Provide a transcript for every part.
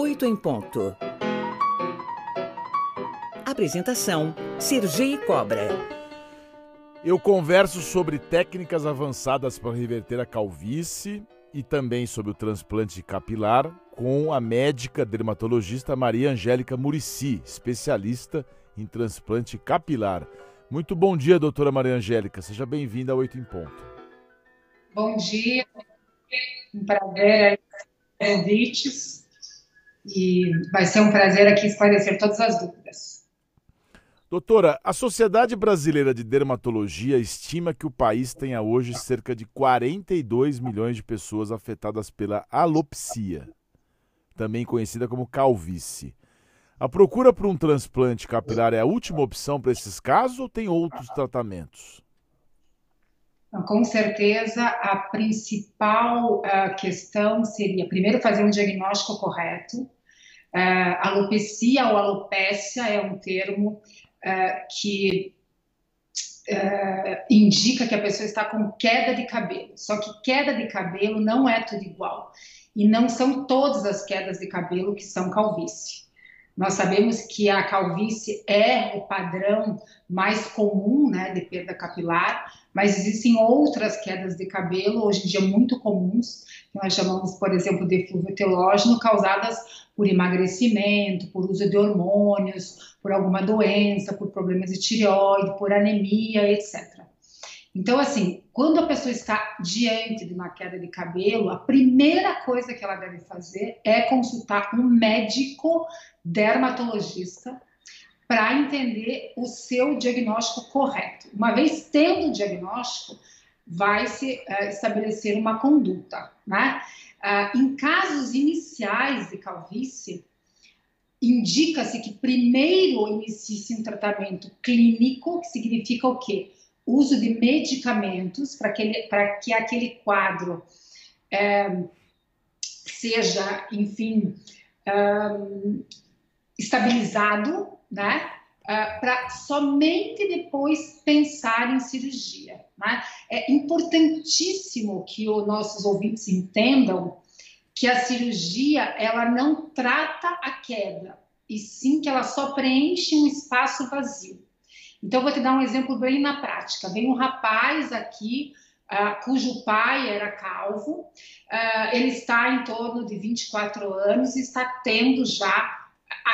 Oito em ponto. Apresentação: Sergi Cobra. Eu converso sobre técnicas avançadas para reverter a calvície e também sobre o transplante capilar com a médica dermatologista Maria Angélica Murici, especialista em transplante capilar. Muito bom dia, doutora Maria Angélica. Seja bem-vinda ao Oito em Ponto. Bom dia. Um prazer convites e vai ser um prazer aqui esclarecer todas as dúvidas. Doutora, a Sociedade Brasileira de Dermatologia estima que o país tenha hoje cerca de 42 milhões de pessoas afetadas pela alopecia, também conhecida como calvície. A procura por um transplante capilar é a última opção para esses casos ou tem outros tratamentos? Com certeza, a principal uh, questão seria, primeiro, fazer um diagnóstico correto. Uh, alopecia ou alopécia é um termo uh, que indica que a pessoa está com queda de cabelo. Só que queda de cabelo não é tudo igual. E não são todas as quedas de cabelo que são calvície. Nós sabemos que a calvície é o padrão mais comum né, de perda capilar, mas existem outras quedas de cabelo, hoje em dia muito comuns, que nós chamamos, por exemplo, de eflúvio telógeno, causadas por emagrecimento, por uso de hormônios, por alguma doença, por problemas de tireoide, por anemia, etc. Então, assim, quando a pessoa está diante de uma queda de cabelo, a primeira coisa que ela deve fazer é consultar um médico dermatologista para entender o seu diagnóstico correto. Uma vez tendo o diagnóstico, vai se uh, estabelecer uma conduta, né? Uh, em casos iniciais de calvície, indica-se que primeiro inicie-se um tratamento clínico, que significa o quê? Uso de medicamentos para que, que aquele quadro é, seja, enfim, um, estabilizado, né? Uh, ah, para somente depois pensar em cirurgia. Né? É importantíssimo que os nossos ouvintes entendam que a cirurgia ela não trata a queda, e sim que ela só preenche um espaço vazio. Então, vou te dar um exemplo bem na prática. Vem um rapaz aqui, uh, cujo pai era calvo, uh, ele está em torno de 24 anos e está tendo já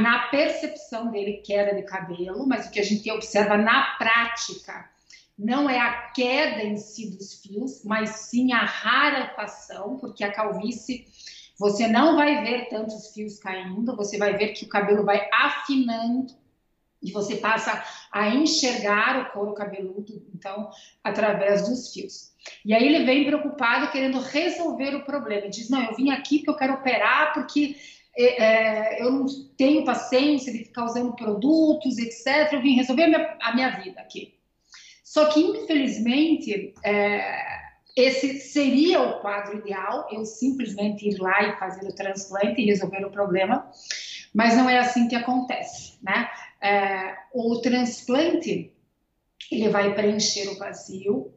na percepção dele queda de cabelo, mas o que a gente observa na prática não é a queda em si dos fios, mas sim a rarefação, porque a calvície você não vai ver tantos fios caindo, você vai ver que o cabelo vai afinando e você passa a enxergar o couro cabeludo, então, através dos fios. E aí ele vem preocupado, querendo resolver o problema. Ele diz: Não, eu vim aqui porque eu quero operar, porque é, é, eu não tenho paciência de ficar usando produtos, etc. Eu vim resolver a minha, a minha vida aqui. Só que, infelizmente, é, esse seria o quadro ideal, eu simplesmente ir lá e fazer o transplante e resolver o problema, mas não é assim que acontece, né? É, o transplante, ele vai preencher o vazio,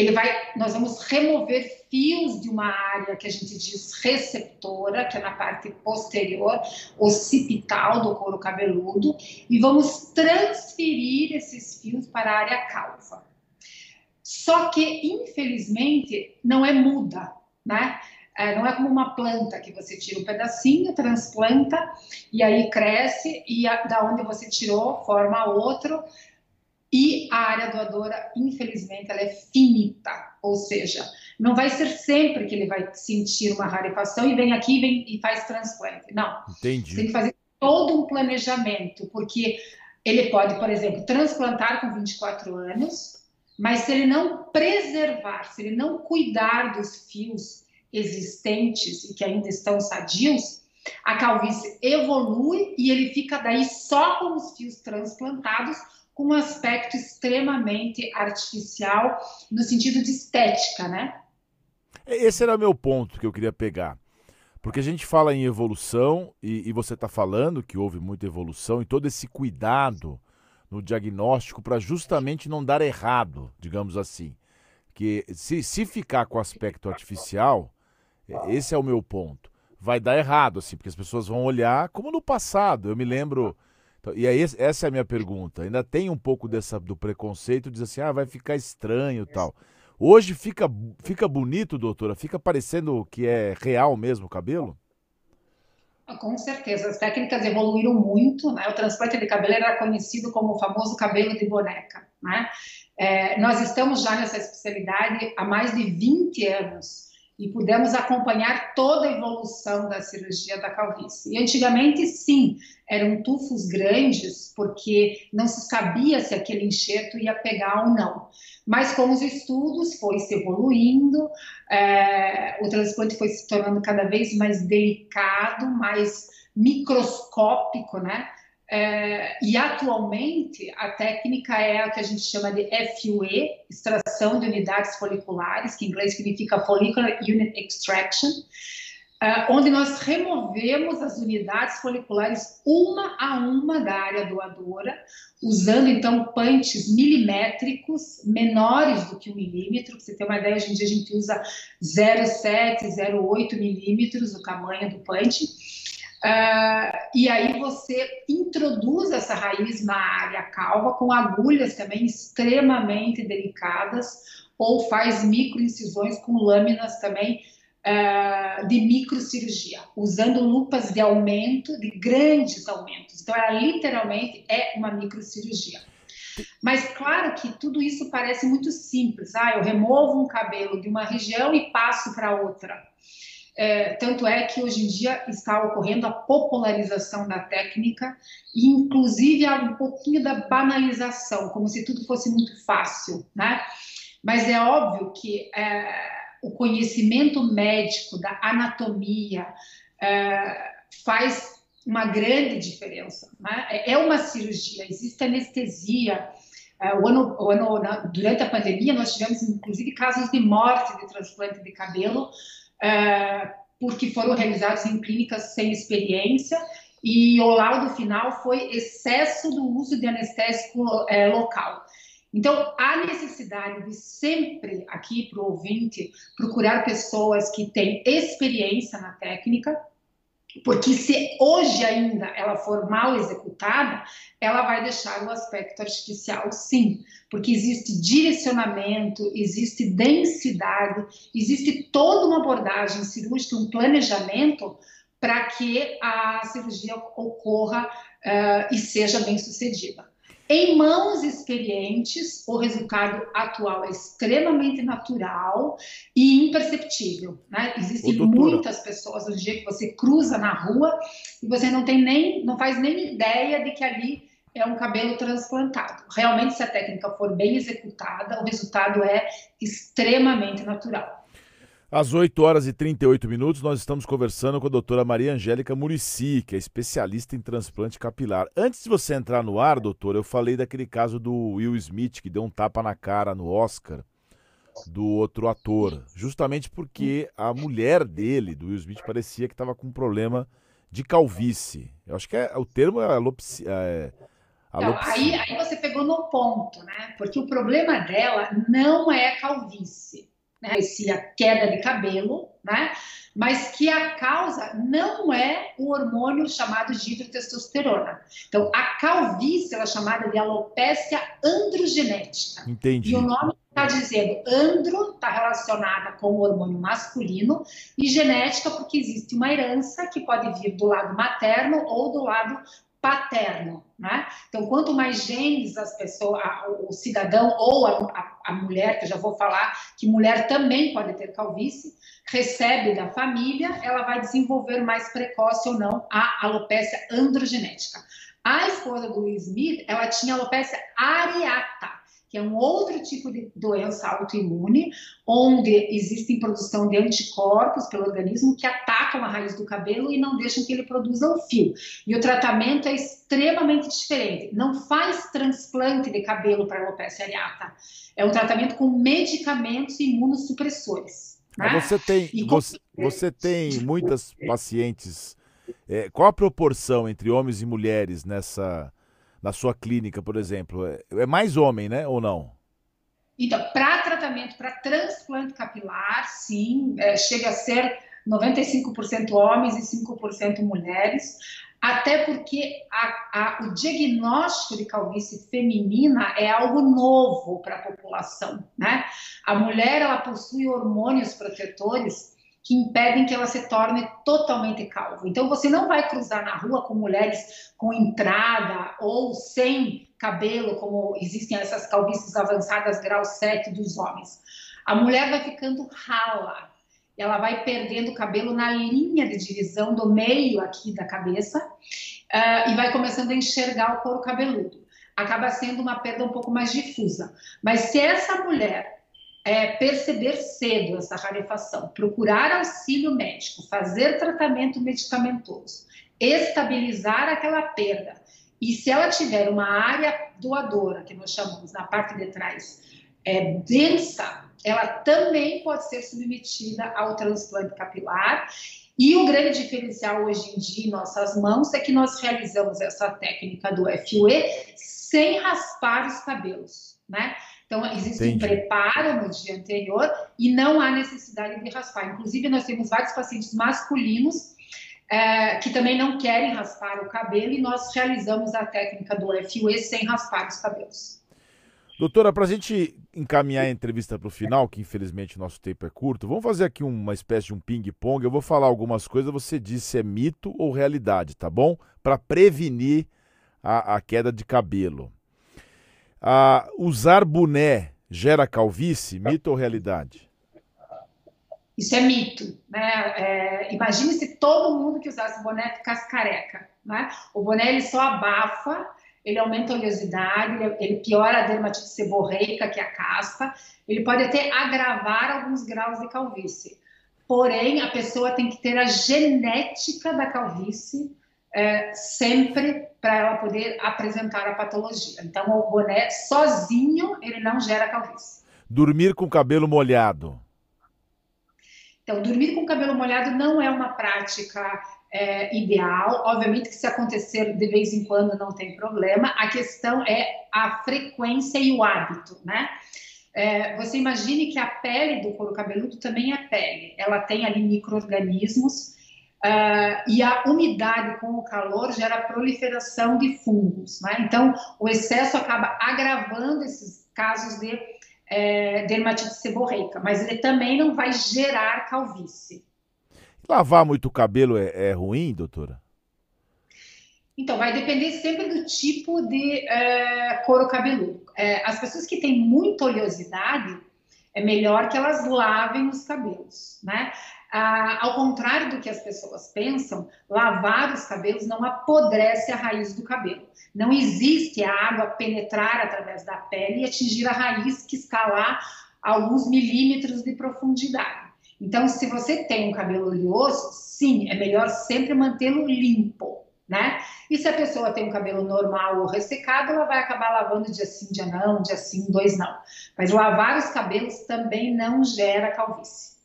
ele vai, nós vamos remover fios de uma área que a gente diz receptora, que é na parte posterior, occipital do couro cabeludo, e vamos transferir esses fios para a área calva. Só que, infelizmente, não é muda, né? É, não é como uma planta que você tira um pedacinho, transplanta e aí cresce e a, da onde você tirou forma outro e a área doadora, infelizmente, ela é finita, ou seja, não vai ser sempre que ele vai sentir uma rarefação e vem aqui vem, e faz transplante. Não. Entendi. Tem que fazer todo um planejamento, porque ele pode, por exemplo, transplantar com 24 anos, mas se ele não preservar, se ele não cuidar dos fios existentes e que ainda estão sadios, a calvície evolui e ele fica daí só com os fios transplantados com um aspecto extremamente artificial no sentido de estética, né? Esse era o meu ponto que eu queria pegar. Porque a gente fala em evolução e, e você está falando que houve muita evolução e todo esse cuidado no diagnóstico para justamente não dar errado, digamos assim. Que se, se ficar com aspecto artificial, esse é o meu ponto. vai dar errado, assim, porque as pessoas vão olhar como no passado. Eu me lembro. Então, e aí, essa é a minha pergunta. Ainda tem um pouco dessa, do preconceito, diz assim, ah, vai ficar estranho tal. Hoje fica, fica bonito, doutora? Fica parecendo que é real mesmo o cabelo? Com certeza, as técnicas evoluíram muito. Né? O transplante de cabelo era conhecido como o famoso cabelo de boneca. Né? É, nós estamos já nessa especialidade há mais de 20 anos e pudemos acompanhar toda a evolução da cirurgia da calvície. E antigamente, sim, eram tufos grandes, porque não se sabia se aquele enxerto ia pegar ou não. Mas com os estudos foi se evoluindo, é, o transplante foi se tornando cada vez mais delicado, mais microscópico, né? É, e atualmente a técnica é a que a gente chama de FUE, extração de unidades foliculares, que em inglês significa Follicular Unit Extraction, é, onde nós removemos as unidades foliculares uma a uma da área doadora, usando então punches milimétricos menores do que um milímetro. Para você ter uma ideia, hoje em dia a gente usa 0,7, 0,8 milímetros o tamanho do punch Uh, e aí você introduz essa raiz na área calva com agulhas também extremamente delicadas ou faz microincisões com lâminas também uh, de microcirurgia, usando lupas de aumento, de grandes aumentos. Então, ela literalmente é uma microcirurgia. Mas claro que tudo isso parece muito simples. Ah, eu removo um cabelo de uma região e passo para outra. É, tanto é que hoje em dia está ocorrendo a popularização da técnica e, inclusive, há um pouquinho da banalização, como se tudo fosse muito fácil, né? Mas é óbvio que é, o conhecimento médico da anatomia é, faz uma grande diferença. Né? É, é uma cirurgia, existe anestesia. É, o ano, o ano, durante a pandemia, nós tivemos, inclusive, casos de morte de transplante de cabelo é, porque foram realizados em clínicas sem experiência e o laudo final foi excesso do uso de anestésico é, local. Então, há necessidade de sempre, aqui para o ouvinte, procurar pessoas que têm experiência na técnica, porque se hoje ainda ela for mal executada, ela vai deixar o aspecto artificial, sim, porque existe direcionamento, existe densidade, existe toda uma abordagem cirúrgica, um planejamento para que a cirurgia ocorra uh, e seja bem sucedida. Em mãos experientes, o resultado atual é extremamente natural e imperceptível. Né? Existem muitas pessoas no dia que você cruza na rua e você não tem nem, não faz nem ideia de que ali é um cabelo transplantado. Realmente, se a técnica for bem executada, o resultado é extremamente natural. Às 8 horas e 38 minutos, nós estamos conversando com a doutora Maria Angélica Murici, que é especialista em transplante capilar. Antes de você entrar no ar, doutora, eu falei daquele caso do Will Smith, que deu um tapa na cara no Oscar do outro ator, justamente porque a mulher dele, do Will Smith, parecia que estava com um problema de calvície. Eu acho que é, o termo é alopsia. É. Não, aí, aí você pegou no ponto, né? Porque o problema dela não é calvície né, esse, a queda de cabelo, né, mas que a causa não é o hormônio chamado de hidrotestosterona. Então, a calvície ela é chamada de alopécia androgenética. Entendi. E o nome está dizendo andro está relacionada com o hormônio masculino e genética porque existe uma herança que pode vir do lado materno ou do lado paterno, né? Então, quanto mais genes as pessoas, o cidadão ou a, a, a, mulher, que eu já vou falar que mulher também pode ter calvície, recebe da família, ela vai desenvolver mais precoce ou não a alopecia androgenética. A esposa do Will Smith, ela tinha alopecia areata, que é um outro tipo de doença autoimune, onde existe produção de anticorpos pelo organismo que atacam a raiz do cabelo e não deixam que ele produza o fio. E o tratamento é extremamente diferente. Não faz transplante de cabelo para alopecia areata. É um tratamento com medicamentos imunossupressores. Né? Você tem, você, você tem muitas pacientes. É, qual a proporção entre homens e mulheres nessa na sua clínica, por exemplo? É, é mais homem, né? Ou não? Então, para tratamento, para transplante capilar, sim, é, chega a ser 95% homens e 5% mulheres, até porque a, a, o diagnóstico de calvície feminina é algo novo para a população, né? A mulher ela possui hormônios protetores que impedem que ela se torne totalmente calva. Então você não vai cruzar na rua com mulheres com entrada ou sem cabelo, como existem essas calvícies avançadas grau 7 dos homens. A mulher vai ficando rala, ela vai perdendo cabelo na linha de divisão do meio aqui da cabeça uh, e vai começando a enxergar o couro cabeludo. Acaba sendo uma perda um pouco mais difusa. Mas se essa mulher é, perceber cedo essa rarefação, procurar auxílio médico, fazer tratamento medicamentoso, estabilizar aquela perda, e se ela tiver uma área doadora, que nós chamamos na parte de trás, é, densa, ela também pode ser submetida ao transplante capilar. E o grande diferencial hoje em dia em nossas mãos é que nós realizamos essa técnica do FUE sem raspar os cabelos, né? Então, existe Entendi. um preparo no dia anterior e não há necessidade de raspar. Inclusive, nós temos vários pacientes masculinos é, que também não querem raspar o cabelo e nós realizamos a técnica do FUE sem raspar os cabelos. Doutora, para a gente encaminhar a entrevista para o final, que infelizmente o nosso tempo é curto, vamos fazer aqui uma espécie de um ping-pong. Eu vou falar algumas coisas, você diz se é mito ou realidade, tá bom? Para prevenir a, a, queda de cabelo. Ah, usar boné gera calvície, mito ou realidade? Isso é mito, né? É, imagine se todo mundo que usasse boné ficasse careca, né? O boné ele só abafa ele aumenta a oleosidade, ele piora a dermatite seborreica, que é a caspa, ele pode até agravar alguns graus de calvície. Porém, a pessoa tem que ter a genética da calvície é, sempre para ela poder apresentar a patologia. Então, o boné sozinho, ele não gera calvície. Dormir com o cabelo molhado. Então, dormir com o cabelo molhado não é uma prática é, ideal. Obviamente que se acontecer de vez em quando não tem problema. A questão é a frequência e o hábito, né? É, você imagine que a pele do couro cabeludo também é pele. Ela tem ali micro-organismos uh, e a umidade com o calor gera proliferação de fungos. Né? Então, o excesso acaba agravando esses casos de é, dermatite seborreica, mas ele também não vai gerar calvície. Lavar muito o cabelo é, é ruim, doutora? Então, vai depender sempre do tipo de uh, couro cabeludo. Uh, as pessoas que têm muita oleosidade, é melhor que elas lavem os cabelos, né? Uh, ao contrário do que as pessoas pensam, lavar os cabelos não apodrece a raiz do cabelo. Não existe a água penetrar através da pele e atingir a raiz que está lá a alguns milímetros de profundidade. Então, se você tem um cabelo oleoso, sim, é melhor sempre mantê-lo limpo, né? E se a pessoa tem um cabelo normal ou ressecado, ela vai acabar lavando dia sim, dia não, dia sim, dois não. Mas lavar os cabelos também não gera calvície.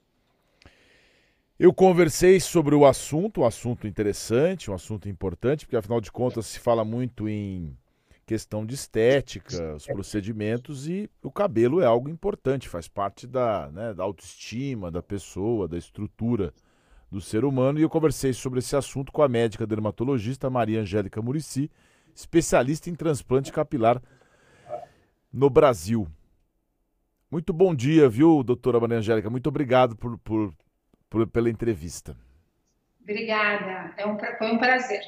Eu conversei sobre o assunto, um assunto interessante, um assunto importante, porque afinal de contas se fala muito em questão de estética, os procedimentos e o cabelo é algo importante, faz parte da, né, da autoestima da pessoa, da estrutura do ser humano. E eu conversei sobre esse assunto com a médica dermatologista Maria Angélica Murici, especialista em transplante capilar no Brasil. Muito bom dia, viu, doutora Maria Angélica? Muito obrigado por, por, por pela entrevista. Obrigada, é um, foi um prazer.